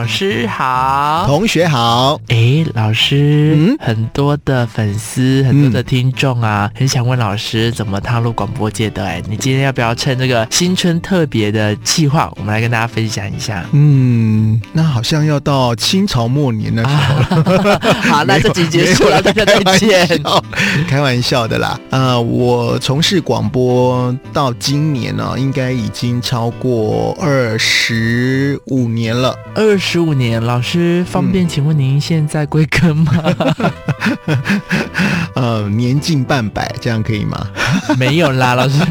老师好，同学好。哎，老师，嗯，很多的粉丝，很多的听众啊，很想问老师怎么踏入广播界的。哎，你今天要不要趁这个新春特别的计划，我们来跟大家分享一下？嗯，那好像要到清朝末年的时候了。啊、好，那这集结束了，大家再见。开玩笑的啦。呃，我从事广播到今年呢、啊，应该已经超过二十五年了。二十五年，老师方便请问您现在归根吗？呃，年近半百，这样可以吗？没有啦，老师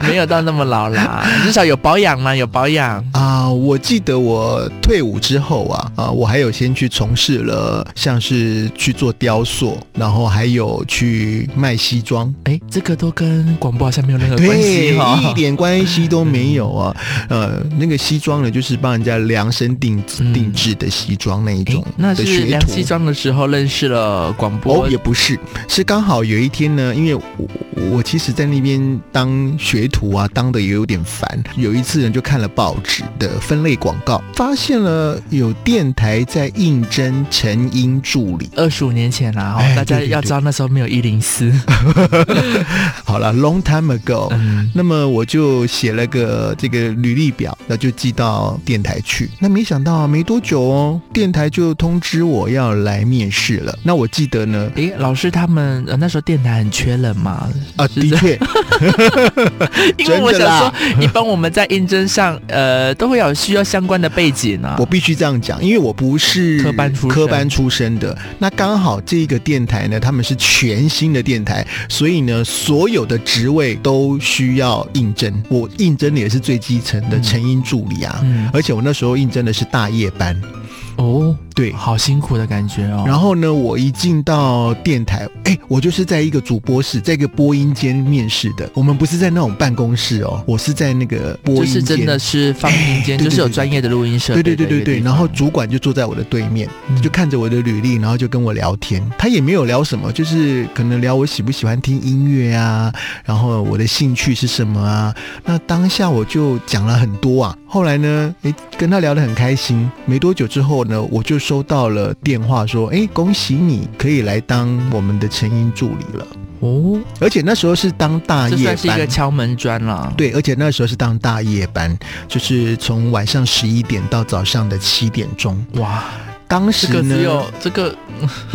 没，有到那么老啦，至少有保养吗？有保养 啊、呃。我记得我退伍之后啊，啊、呃，我还有先去从事了，像是去做雕塑，然后还有去卖西装。哎，这个都跟广播好像没有任何关系哈、哦，一点关系都没有啊。呃，那个西装呢，就是帮人家量身定定制的西装那一种。那是量西装的时候认识了广播？哦，也不是，是刚好有一天呢，因为我我其实在那边当学徒啊，当的也有点烦。有一次呢，就看了报纸的分类广告，发现了有电台在应征成音助理。二十五年前啦，哦，大家要知道那时候没有一零四。好了，long time ago。嗯，那么我就写了个这个履历表，那就寄到电台去。那没想到没多久哦，电台就通知我要来面试了。那我记得呢，诶，老师他们呃那时候电台很缺人嘛？啊，的确，因为我想说，一般我们在应征上呃都会有需要相关的背景啊。我必须这样讲，因为我不是科班出科班出身的。那刚好这个电台呢，他们是全新的电台，所以呢，所有的职位都需要应征。我应征的也是最基层的成音助理啊，嗯，而且我那时候应征的是大夜班。哦，对，好辛苦的感觉哦。然后呢，我一进到电台，哎，我就是在一个主播室，在一个播音间面试的。我们不是在那种办公室哦，我是在那个播音间，就是真的是放音间，就是有专业的录音设备。对对对对对。然后主管就坐在我的对面，就看着我的履历，然后就跟我聊天。他也没有聊什么，就是可能聊我喜不喜欢听音乐啊，然后我的兴趣是什么啊。那当下我就讲了很多啊。后来呢，哎，跟他聊得很开心。没多久之后呢，我就收到了电话说，哎，恭喜你可以来当我们的成音助理了。哦，而且那时候是当大夜班，这算是一个敲门砖了。对，而且那时候是当大夜班，就是从晚上十一点到早上的七点钟。哇，当时呢，这个只有这个，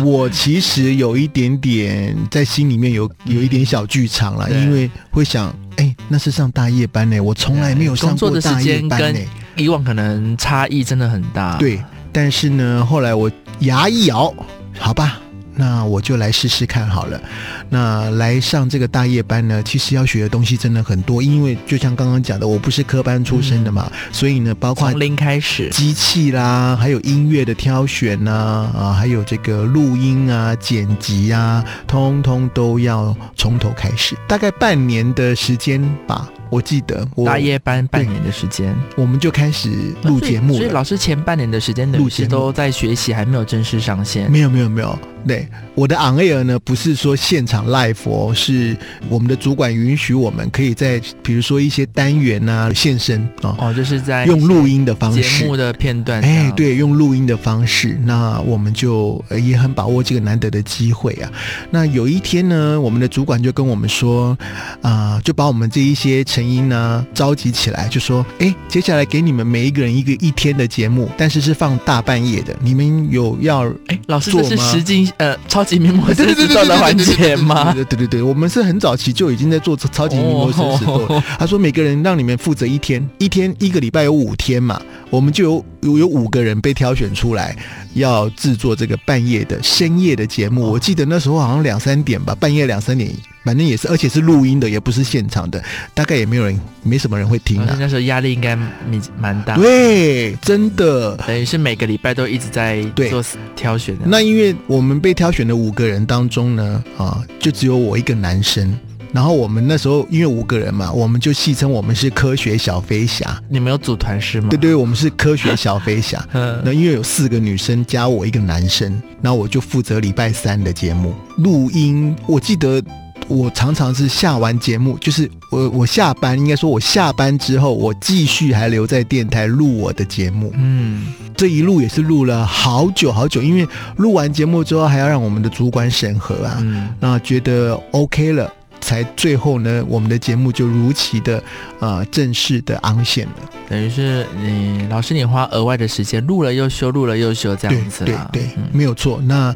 我其实有一点点在心里面有有一点小剧场了，因为会想。哎，那是上大夜班呢，我从来没有上过大夜班呢。以往可能差异真的很大。对，但是呢，后来我牙一咬，好吧。那我就来试试看好了。那来上这个大夜班呢，其实要学的东西真的很多，因为就像刚刚讲的，我不是科班出身的嘛，嗯、所以呢，包括从零开始，机器啦，还有音乐的挑选呐，啊，还有这个录音啊、剪辑啊，通通都要从头开始，大概半年的时间吧。我记得我大夜班半年的时间，我们就开始录节目了。所以老师前半年的时间，录节都在学习，还没有正式上线。没有，没有，没有。对，我的 on air 呢，不是说现场 live 哦，是我们的主管允许我们可以在，比如说一些单元啊现身哦，哦，就是在用录音的方式，节目的片段。哎，对，用录音的方式，那我们就也很把握这个难得的机会啊。那有一天呢，我们的主管就跟我们说，啊、呃，就把我们这一些。成音呢，召集起来就说：“哎，接下来给你们每一个人一个一天的节目，但是是放大半夜的。你们有要哎，老师这是实境呃超级名模生死斗的环节吗？对对对，我们是很早期就已经在做超级名模生死斗。他说每个人让你们负责一天，一天一个礼拜有五天嘛，我们就有有有五个人被挑选出来，要制作这个半夜的深夜的节目。我记得那时候好像两三点吧，半夜两三点。”反正也是，而且是录音的，也不是现场的，大概也没有人，没什么人会听啊。那时候压力应该蛮蛮大。对，真的，等于是每个礼拜都一直在做挑选的。那因为我们被挑选的五个人当中呢，啊，就只有我一个男生。然后我们那时候因为五个人嘛，我们就戏称我们是科学小飞侠。你们有组团是吗？对对，我们是科学小飞侠。那因为有四个女生加我一个男生，那我就负责礼拜三的节目录音。我记得。我常常是下完节目，就是我我下班，应该说我下班之后，我继续还留在电台录我的节目。嗯，这一录也是录了好久好久，因为录完节目之后还要让我们的主管审核啊，嗯，那觉得 OK 了，才最后呢，我们的节目就如期的呃正式的昂线了。等于是你老师，你花额外的时间录了又修，录了又修，这样子啦。对对，对嗯、没有错。那。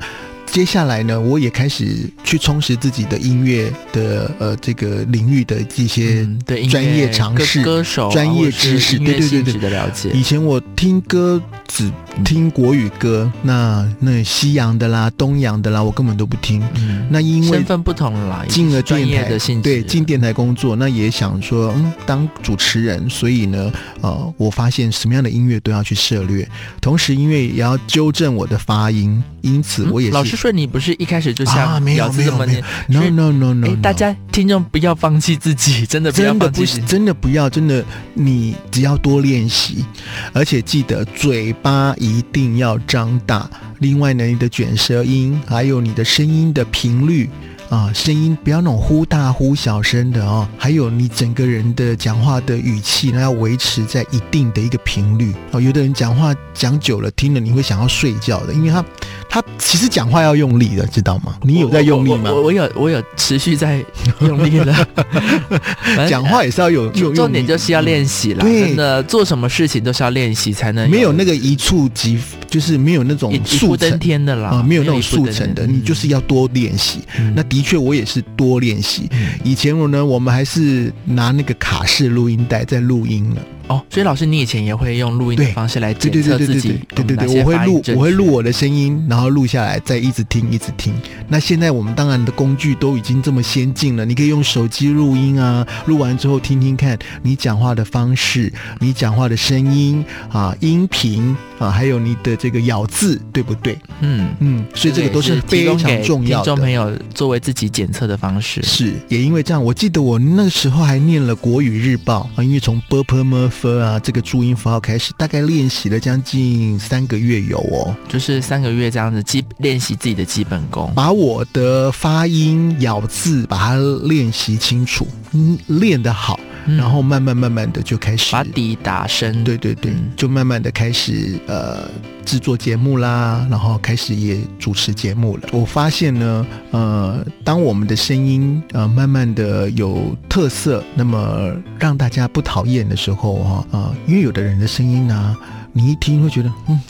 接下来呢，我也开始去充实自己的音乐的呃这个领域的一些专业常识、歌手、专业知识，对对对对。的了解。以前我听歌只听国语歌，那那西洋的啦、东洋的啦，我根本都不听。嗯，那因为身份不同了啦，进了电台的性质，对，进电台工作，那也想说，嗯，当主持人，所以呢，呃，我发现什么样的音乐都要去涉略，同时因为也要纠正我的发音，因此我也是、嗯、老师。说你不是一开始就像啊，没有没有没有，no no no no，大家听众不要放弃自己，真的不要放弃，真的不，真的不要，真的，你只要多练习，而且记得嘴巴一定要张大，另外呢，你的卷舌音，还有你的声音的频率。啊，声音不要那种忽大忽小声的哦，还有你整个人的讲话的语气那，要维持在一定的一个频率哦。有的人讲话讲久了，听了你会想要睡觉的，因为他他其实讲话要用力的，知道吗？你有在用力吗？我有我有持续在用力了。讲话也是要有，重重点就是要练习了。真的做什么事情都是要练习才能。没有那个一触即就是没有那种速成天的啦啊，没有那种速成的，你就是要多练习。嗯、那的。的确，我也是多练习。以前我呢，我们还是拿那个卡式录音带在录音呢。哦，所以老师，你以前也会用录音的方式来检测自己？对对对，我会录，我会录我的声音，然后录下来，再一直听，一直听。那现在我们当然的工具都已经这么先进了，你可以用手机录音啊，录完之后听听看你讲话的方式，你讲话的声音啊，音频啊，还有你的这个咬字，对不对？嗯嗯，所以这个都是非常重要的。听众朋友作为自己检测的方式是，也因为这样，我记得我那时候还念了国语日报啊，因为从 b p m f 啊这个注音符号开始，大概练习了将近三个月有哦，就是三个月这样子基练习自己的基本功，把我的发音咬字把它练习清楚，嗯，练得好。然后慢慢慢慢的就开始把底打深，对对对，就慢慢的开始呃制作节目啦，然后开始也主持节目了。我发现呢，呃，当我们的声音呃慢慢的有特色，那么让大家不讨厌的时候哈，啊，因为有的人的声音呢，你一听会觉得嗯，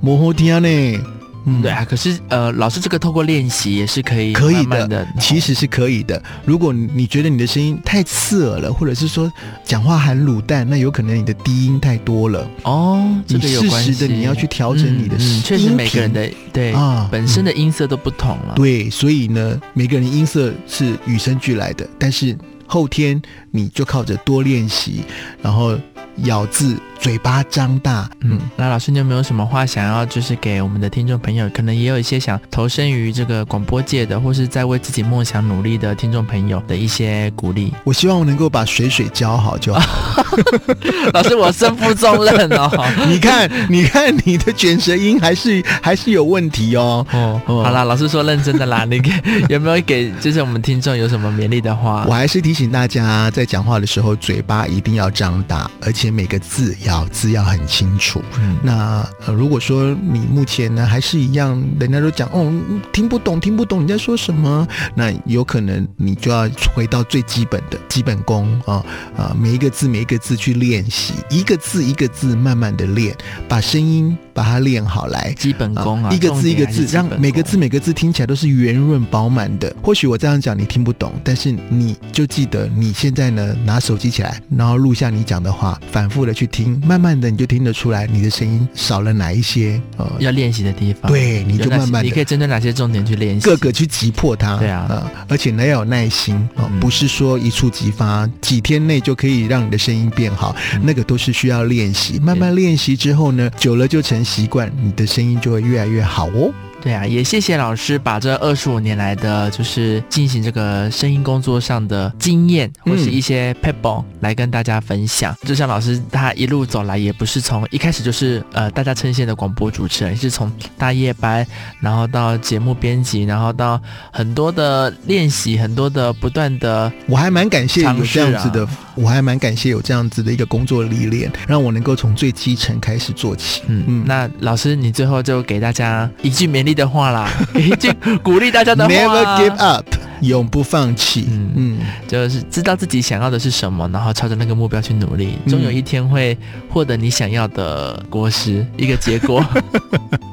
模糊听呢。嗯，对啊，可是呃，老师这个透过练习也是可以可以的，其实是可以的。如果你觉得你的声音太刺耳了，或者是说讲话含卤蛋，那有可能你的低音太多了哦。这个有关系。你要去调整你的声音，嗯嗯，确实每个人的对啊本身的音色都不同了。对，所以呢，每个人音色是与生俱来的，但是后天你就靠着多练习，然后。咬字，嘴巴张大。嗯，那老师，你有没有什么话想要，就是给我们的听众朋友，可能也有一些想投身于这个广播界的，或是在为自己梦想努力的听众朋友的一些鼓励？我希望我能够把水水教好就好。老师，我身负重任哦。你看，你看，你的卷舌音还是还是有问题哦。哦，好啦，老师说认真的啦。你给有没有给就是我们听众有什么勉励的话？我还是提醒大家，在讲话的时候，嘴巴一定要张大，而且。每个字咬字要很清楚。嗯，那呃，如果说你目前呢还是一样，人家都讲哦，听不懂，听不懂你在说什么，那有可能你就要回到最基本的基本功啊啊，每一个字每一个字去练习，一个字一个字慢慢的练，把声音把它练好来。基本功啊，一个字一个字，让每个字每个字听起来都是圆润饱满的。或许我这样讲你听不懂，但是你就记得你现在呢拿手机起来，然后录下你讲的话。反复的去听，慢慢的你就听得出来，你的声音少了哪一些呃要练习的地方。对，你就慢慢的，你可以针对哪些重点去练习，各个去击破它。对啊，呃，而且呢要有耐心啊，呃嗯、不是说一触即发，几天内就可以让你的声音变好，嗯、那个都是需要练习，慢慢练习之后呢，久了就成习惯，你的声音就会越来越好哦。对啊，也谢谢老师把这二十五年来的就是进行这个声音工作上的经验或是一些 pebble 来跟大家分享。嗯、就像老师他一路走来，也不是从一开始就是呃大家称羡的广播主持人，是从大夜班，然后到节目编辑，然后到很多的练习，很多的不断的。我还蛮感谢有这样子的，我还蛮感谢有这样子的一个工作历练，让我能够从最基层开始做起。嗯嗯，那老师你最后就给大家一句勉励。的话啦，一句鼓励大家的话，Never give up，永不放弃。嗯嗯，就是知道自己想要的是什么，然后朝着那个目标去努力，终有一天会获得你想要的果实，一个结果。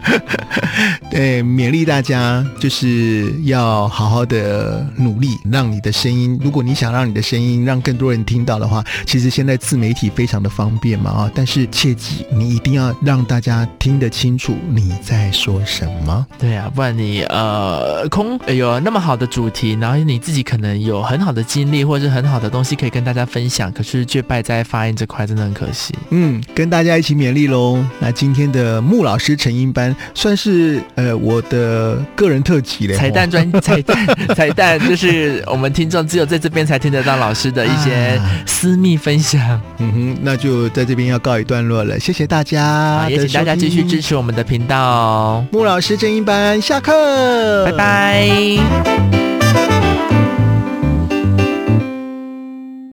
对，勉励大家就是要好好的努力，让你的声音，如果你想让你的声音让更多人听到的话，其实现在自媒体非常的方便嘛啊，但是切记你一定要让大家听得清楚你在说什么。对啊，不然你呃空有那么好的主题，然后你自己可能有很好的经历或者是很好的东西可以跟大家分享，可是却败在发音这块，真的很可惜。嗯，跟大家一起勉励喽。那今天的穆老师成音班算是呃我的个人特辑嘞，彩蛋专 彩蛋彩蛋，就是我们听众只有在这边才听得到老师的一些 私密分享。啊、嗯哼，那就在这边要告一段落了，谢谢大家，也请大家继续支持我们的频道。穆老师成音班下课，拜拜。